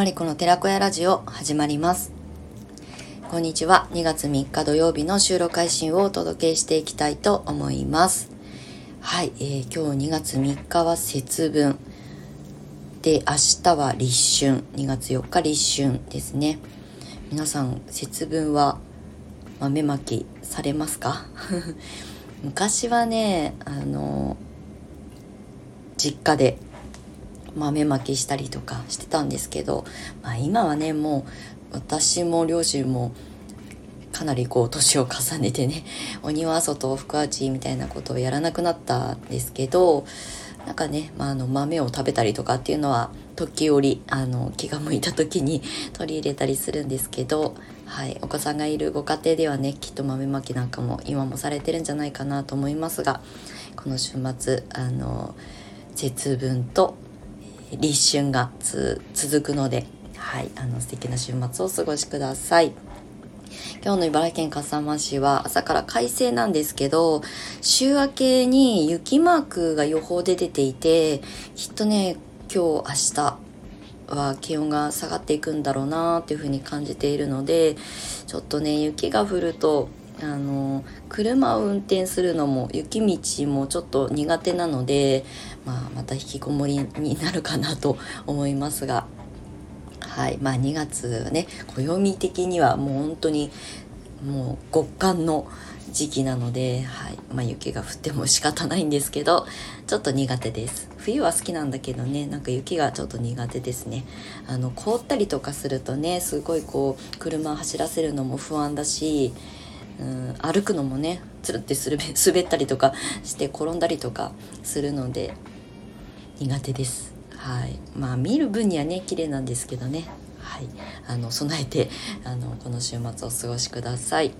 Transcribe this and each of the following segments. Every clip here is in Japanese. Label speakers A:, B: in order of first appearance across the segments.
A: マリコの寺子屋ラジオ始まります。こんにちは。2月3日土曜日の収録配信をお届けしていきたいと思います。はい、えー、今日2月3日は節分。で明日は立春。2月4日立春ですね。皆さん節分は豆まきされますか？昔はねあの実家で豆まきしたりとかしてたんですけど、まあ、今はねもう私も両親もかなりこう年を重ねてね お庭外福味みたいなことをやらなくなったんですけどなんかね、まあ、あの豆を食べたりとかっていうのは時折あの気が向いた時に 取り入れたりするんですけど、はい、お子さんがいるご家庭ではねきっと豆まきなんかも今もされてるんじゃないかなと思いますがこの週末あの節分と立春が続くので、はい、あの素敵な週末をお過ごしください。今日の茨城県笠間市は朝から快晴なんですけど、週明けに雪マークが予報で出ていて、きっとね、今日明日は気温が下がっていくんだろうなーっていうふうに感じているので、ちょっとね、雪が降るとあの車を運転するのも雪道もちょっと苦手なので、まあ、また引きこもりになるかなと思いますが、はいまあ、2月はね暦的にはもう本当にもう極寒の時期なので、はいまあ、雪が降っても仕方ないんですけどちょっと苦手です。冬は好きなんだけどねなんか雪がちょっと苦手ですね。あの凍ったりとかするとねすごいこう車走らせるのも不安だしうん歩くのもねつるって 滑ったりとかして転んだりとかするので苦手です。はい。まあ見る分にはね綺麗なんですけどね。はい。あの備えてあのこの週末お過ごしください。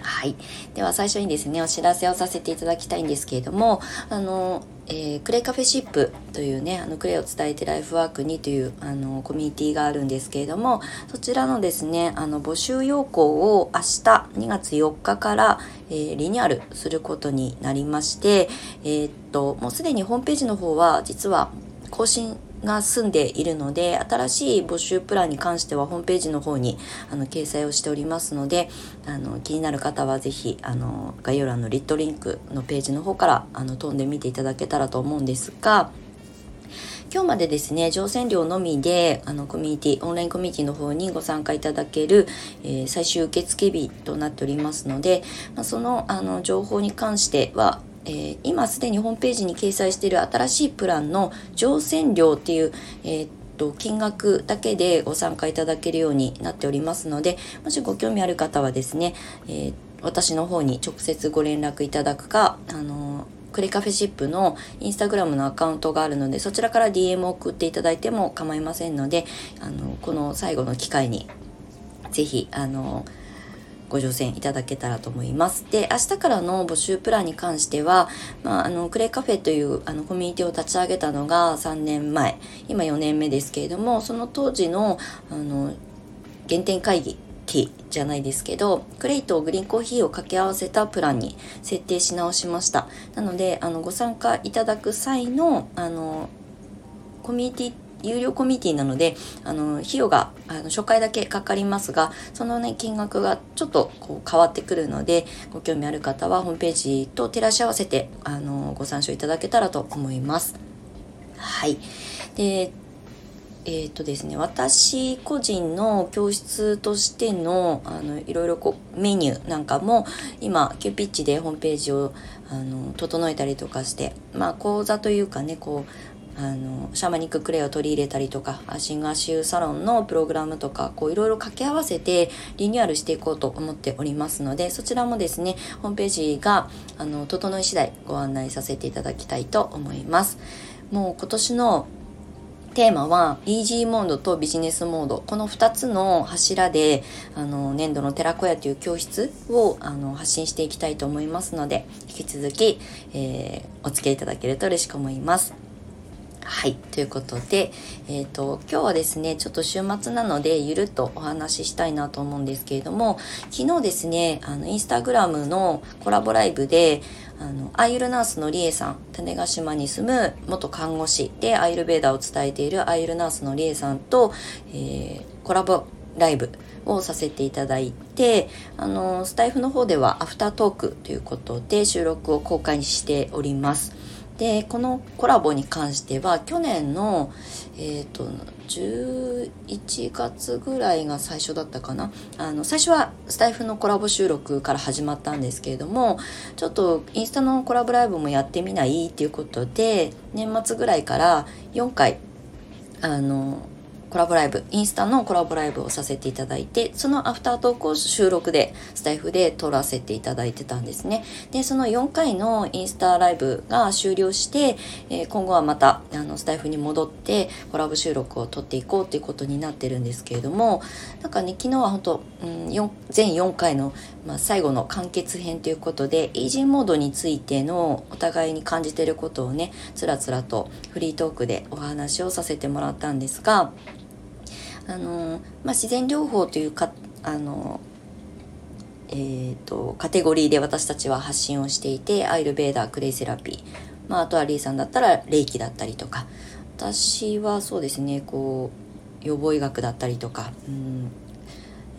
A: はい。では最初にですね、お知らせをさせていただきたいんですけれども、あの、えー、クレイカフェシップというね、あの、クレイを伝えてライフワークにという、あの、コミュニティがあるんですけれども、そちらのですね、あの、募集要項を明日2月4日から、えー、リニューアルすることになりまして、えー、っと、もうすでにホームページの方は、実は更新が済んでいるので新しい募集プランに関してはホームページの方にあの掲載をしておりますのであの気になる方は是非あの概要欄のリットリンクのページの方からあの飛んでみていただけたらと思うんですが今日までですね、乗船料のみで、あの、コミュニティ、オンラインコミュニティの方にご参加いただける、えー、最終受付日となっておりますので、まあ、その、あの、情報に関しては、えー、今すでにホームページに掲載している新しいプランの乗船料っていう、えーと金額だけでご参加いただけるようになっておりますのでもしご興味ある方はですね、えー、私の方に直接ご連絡いただくかあのクレカフェシップのインスタグラムのアカウントがあるのでそちらから DM を送っていただいても構いませんのであのこの最後の機会に是非あのご乗船いただけたらと思います。で、明日からの募集プランに関しては、まあ、あの、クレイカフェというあのコミュニティを立ち上げたのが3年前、今4年目ですけれども、その当時の、あの、原点会議期じゃないですけど、クレイとグリーンコーヒーを掛け合わせたプランに設定し直しました。なので、あの、ご参加いただく際の、あの、コミュニティ有料コミュニティなのであの費用があの初回だけかかりますがそのね金額がちょっとこう変わってくるのでご興味ある方はホームページと照らし合わせてあのご参照いただけたらと思います。はいでえーとですね、私個人の教室としてのあのいろいろこうメニューなんかも今キューピッチでホームページをあの整えたりとかしてまあ講座というかねこうあのシャーマニッククレイを取り入れたりとかシンガーシューサロンのプログラムとかこういろいろ掛け合わせてリニューアルしていこうと思っておりますのでそちらもですねホームページがあの整い次第ご案内させていただきたいと思いますもう今年のテーマはイージーモードとビジネスモードこの2つの柱であの年度の寺子屋という教室をあの発信していきたいと思いますので引き続き、えー、お付き合いいただけると嬉しく思います。はい。ということで、えっ、ー、と、今日はですね、ちょっと週末なので、ゆるっとお話ししたいなと思うんですけれども、昨日ですね、あの、インスタグラムのコラボライブで、あの、アイルナースのリエさん、種子島に住む元看護師でアイルベーダーを伝えているアイルナースのリエさんと、えー、コラボライブをさせていただいて、あの、スタイフの方ではアフタートークということで収録を公開しております。でこのコラボに関しては去年のえっ、ー、と11月ぐらいが最初だったかな。あの最初はスタイフのコラボ収録から始まったんですけれどもちょっとインスタのコラボライブもやってみないっていうことで年末ぐらいから4回あのコラボライブ、インスタのコラボライブをさせていただいて、そのアフタートークを収録で、スタイフで撮らせていただいてたんですね。で、その4回のインスタライブが終了して、え、今後はまた、あの、スタイフに戻って、コラボ収録を撮っていこうっていうことになってるんですけれども、なんかね、昨日は本当、うん、全4回の、まあ、最後の完結編ということで、イージーモードについてのお互いに感じてることをね、つらつらとフリートークでお話をさせてもらったんですが、あのまあ、自然療法というかあのえーと、カテゴリーで私たちは発信をしていてアイルベーダークレイセラピー、まあ、あとはリーさんだったら霊気だったりとか。私はそうですねこう予防医学だったりとか、うん、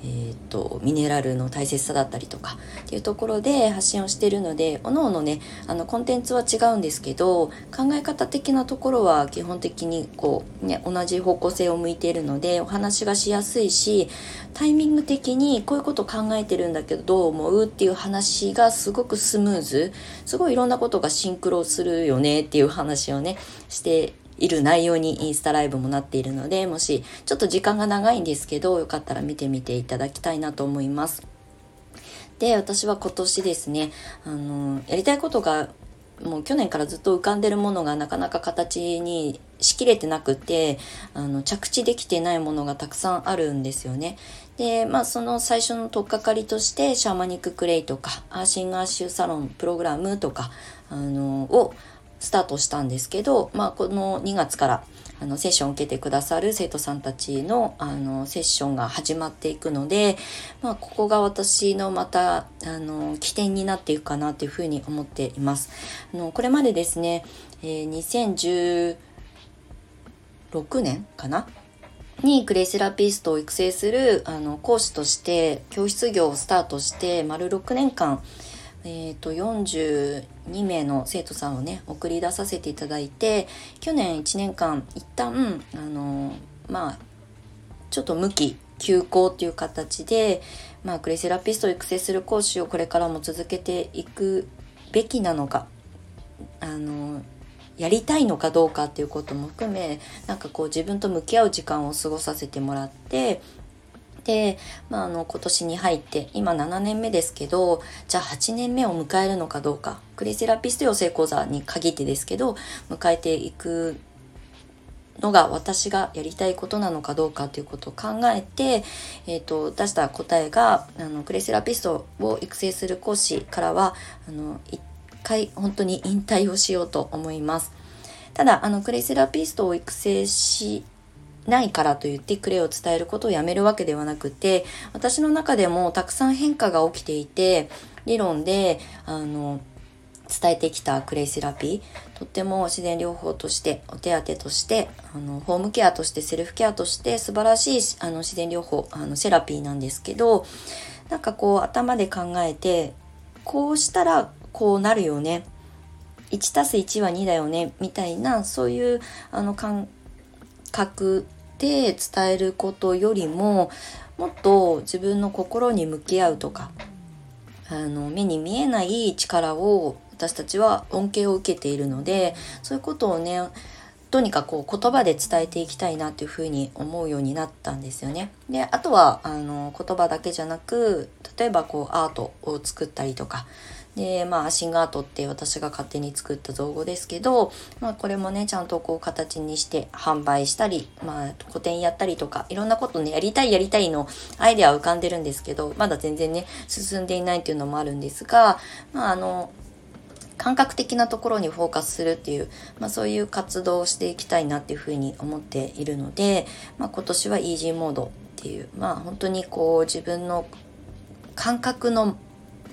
A: えーと、ミネラルの大切さだったりとかっていうところで発信をしてるのでおのおのねあのコンテンツは違うんですけど考え方的なところは基本的にこう、ね、同じ方向性を向いているのでお話がしやすいしタイミング的にこういうこと考えてるんだけどどう思うっていう話がすごくスムーズすごいいろんなことがシンクロするよねっていう話をねしている内容にインスタライブもなっているので、もしちょっと時間が長いんですけど、よかったら見てみていただきたいなと思います。で、私は今年ですね、あの、やりたいことがもう去年からずっと浮かんでるものがなかなか形にしきれてなくてあの着地できてないものがたくさんあるんですよね。でまあその最初の取っかかりとしてシャーマニッククレイとかアーシンガーシューサロンプログラムとかあのをスタートしたんですけど、まあ、この2月からあのセッションを受けてくださる生徒さんたちのあのセッションが始まっていくので、まあ、ここが私のまたあの起点になっていくかなというふうに思っています。あのこれまでですね、えー、2016年かな？にクレイセラピストを育成するあの講師として教室業をスタートして丸6年間えーと、42名の生徒さんをね送り出させていただいて去年1年間一旦あのまあちょっと無期休校っていう形で、まあ、クレイセラピストを育成する講師をこれからも続けていくべきなのかあのやりたいのかどうかっていうことも含めなんかこう自分と向き合う時間を過ごさせてもらってで、まあ、あの今年に入って今7年目ですけどじゃあ8年目を迎えるのかどうかクレイセラピスト養成講座に限ってですけど迎えていくのが私がやりたいことなのかどうかということを考えて、えーと、出した答えがあのクレイセラピストを育成する講師からはあの一回本当に引退をしようと思います。ただあのクレイセラピストを育成しないからと言ってクレイを伝えることをやめるわけではなくて私の中でもたくさん変化が起きていて理論であの伝えてきたクレイセラピーとっても自然療法としてお手当としてあのホームケアとしてセルフケアとして素晴らしいあの自然療法あのセラピーなんですけどなんかこう頭で考えてこうしたらこうなるよね。1たす1は2だよねみたいなそういうあの覚で伝えることよりももっと自分の心に向き合うとかあの目に見えない力を私たちは恩恵を受けているのでそういうことをねとにかく言葉で伝えていきたいなっていうふうに思うようになったんですよね。であとはあの言葉だけじゃなく例えばこうアートを作ったりとかで、まあ、シンガートって私が勝手に作った造語ですけど、まあ、これもね、ちゃんとこう形にして販売したり、まあ、個展やったりとか、いろんなことね、やりたいやりたいのアイデアは浮かんでるんですけど、まだ全然ね、進んでいないっていうのもあるんですが、まあ、あの、感覚的なところにフォーカスするっていう、まあ、そういう活動をしていきたいなっていうふうに思っているので、まあ、今年はイージーモードっていうまあ本当にこう自分の感覚の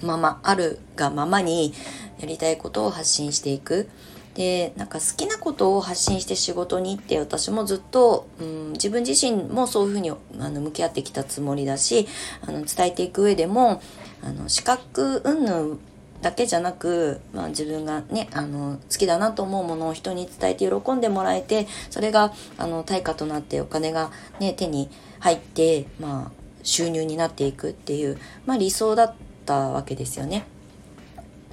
A: ままあるがままにやりたいことを発信していく。でなんか好きなことを発信して仕事に行って私もずっと、うん、自分自身もそういうふうにあの向き合ってきたつもりだしあの伝えていく上でもあの資格云々だけじゃなく、まあ、自分がねあの好きだなと思うものを人に伝えて喜んでもらえてそれがあの対価となってお金が、ね、手に入って、まあ、収入になっていくっていう、まあ、理想だったわけですよね。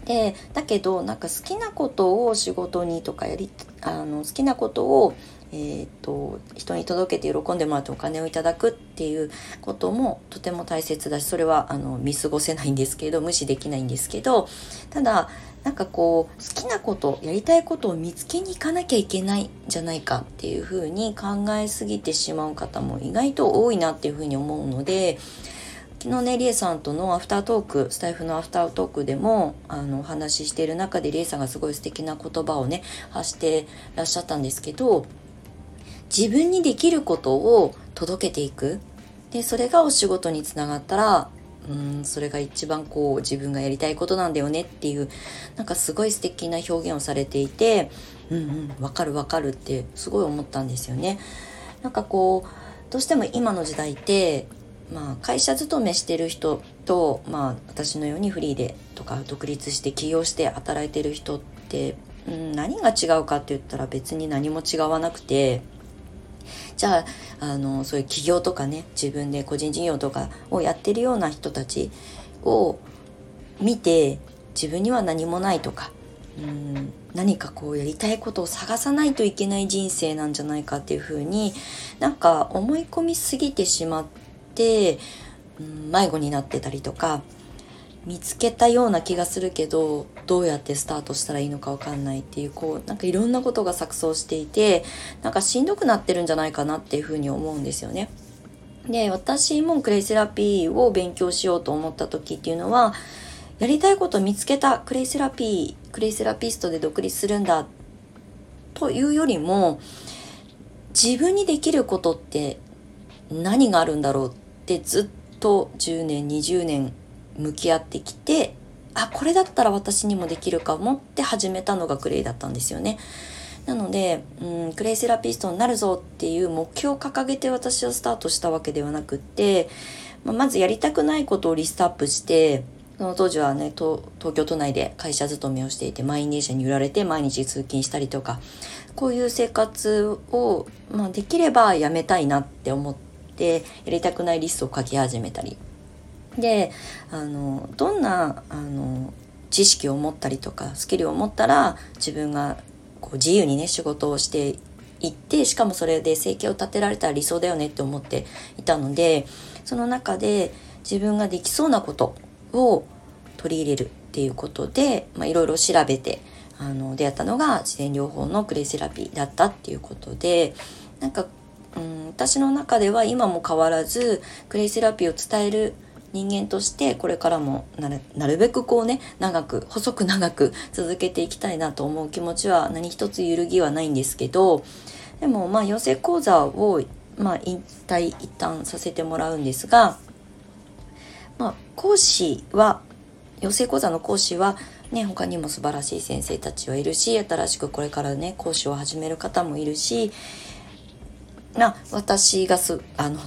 A: でだけどなんか好きなことを仕事にとかやりあの好きなことを、えーと、人に届けて喜んでもらってお金をいただくっていうこともとても大切だしそれはあの見過ごせないんですけど無視できないんですけどただなんかこう好きなことやりたいことを見つけに行かなきゃいけないんじゃないかっていうふうに考えすぎてしまう方も意外と多いなっていうふうに思うので昨日ねりえさんとのアフタートークスタイフのアフタートークでもあのお話ししている中でりえさんがすごい素敵な言葉をね発してらっしゃったんですけど自分にできることを届けていくでそれがお仕事につながったらうんそれが一番こう自分がやりたいことなんだよねっていうなんかすごい素敵な表現をされていてうんうんわかるわかるってすごい思ったんですよね。なんかこうどうしても今の時代ってまあ、会社勤めしてる人と、まあ、私のようにフリーでとか独立して起業して働いてる人って、うん、何が違うかって言ったら別に何も違わなくてじゃああのそういう起業とかね自分で個人事業とかをやってるような人たちを見て自分には何もないとかうん何かこうやりたいことを探さないといけない人生なんじゃないかっていうふうになんか思い込みすぎてしまって、うん、迷子になってたりとか見つけたような気がするけどどうやってスタートしたらいいのかわかんないっていうこうなんかいろんなことが錯綜していてなんかしんどくなってるんじゃないかなっていうふうに思うんですよね。で私もクレイセラピーを勉強しようと思った時っていうのはやりたいことを見つけたクレイセラピークレイセラピストで独立するんだというよりも自分にできることって何があるんだろうってずっと10年20年向き合ってきてあこれだったら私にもできるかもって始めたのがクレイだったんですよね。なので、うん、クレイセラピストになるぞっていう目標を掲げて私はスタートしたわけではなくって、まあ、まずやりたくないことをリストアップしてその当時はね東京都内で会社勤めをしていて満員電車に揺られて毎日通勤したりとかこういう生活を、まあ、できればやめたいなって思ってやりたくないリストを書き始めたり。であのどんなあの知識を持ったりとかスキルを持ったら自分がこう自由にね仕事をしていってしかもそれで生計を立てられたら理想だよねって思っていたのでその中で自分ができそうなことを取り入れるっていうことでいろいろ調べてあの出会ったのが自然療法のクレイセラピーだったっていうことでなんか、うん、私の中では今も変わらずクレイセラピーを伝える人間としてこれからもなるべくこうね長く細く長く 続けていきたいなと思う気持ちは何一つ揺るぎはないんですけどでもまあ養成講座をまあ引退一旦させてもらうんですが、まあ、講師は養成講座の講師はね、他にも素晴らしい先生たちはいるし新しくこれからね講師を始める方もいるしな私がすあの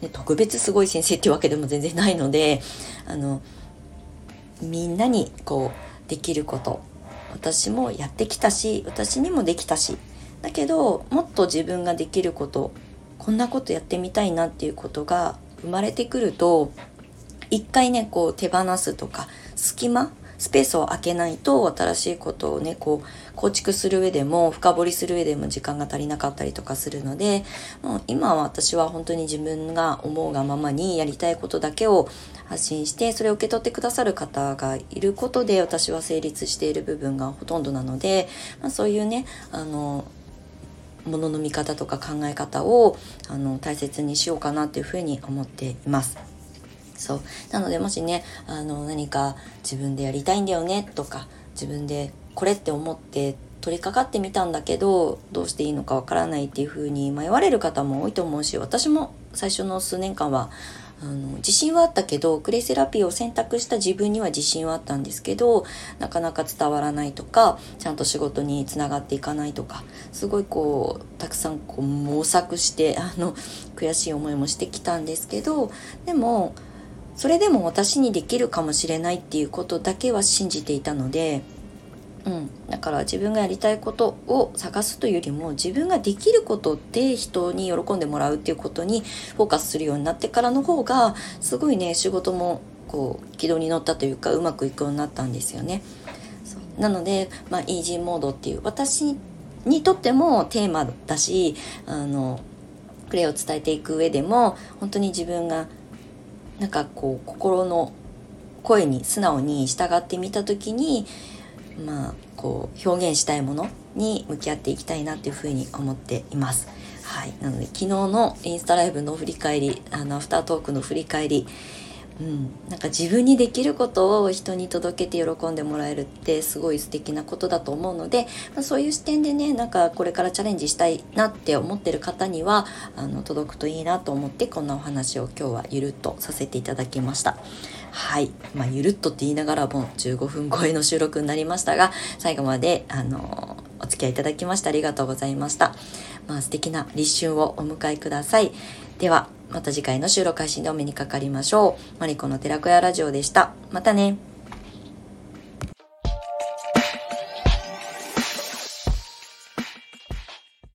A: ね、特別すごい先生っていうわけでも全然ないのであのみんなにこうできること私もやってきたし私にもできたしだけどもっと自分ができることこんなことやってみたいなっていうことが生まれてくると一回ねこう手放すとか隙間スペースを空けないと新しいことをねこう構築する上でも深掘りする上でも時間が足りなかったりとかするのでもう今は私は本当に自分が思うがままにやりたいことだけを発信してそれを受け取ってくださる方がいることで私は成立している部分がほとんどなので、まあ、そういうねあのものの見方とか考え方をあの大切にしようかなっていうふうに思っています。そう。なのでもしねあの何か自分でやりたいんだよねとか自分でこれって思って取り掛かってみたんだけどどうしていいのかわからないっていう風に迷われる方も多いと思うし私も最初の数年間はあの自信はあったけどクレイセラピーを選択した自分には自信はあったんですけどなかなか伝わらないとかちゃんと仕事につながっていかないとかすごいこうたくさんこう模索してあの悔しい思いもしてきたんですけどでもそれでも私にできるかもしれないっていうことだけは信じていたので。うん、だから自分がやりたいことを探すというよりも自分ができることで人に喜んでもらうっていうことにフォーカスするようになってからの方がすごいね仕事もこう軌道に乗ったというかうまくいくようになったんですよね。なので、まあ、イージーモードっていう私にとってもテーマだしあのプレイを伝えていく上でも本当に自分がなんかこう心の声に素直に従ってみた時にまあこう表現したいものに向き合っていきたいなっていうふうに思っています。はい、なので昨日のインスタライブの振り返りあのアフタートークの振り返りうん、なんか自分にできることを人に届けて喜んでもらえるってすごい素敵なことだと思うので、まあ、そういう視点でねなんかこれからチャレンジしたいなって思ってる方にはあの届くといいなと思ってこんなお話を今日はゆるっとさせていただきました。はい。まあ、ゆるっとって言いながらも15分超えの収録になりましたが、最後まで、あのお付き合いいただきましてありがとうございました。まあ、素敵な立春をお迎えください。では、また次回の収録配信でお目にかかりましょう。マリコの寺子屋ラジオでした。またね。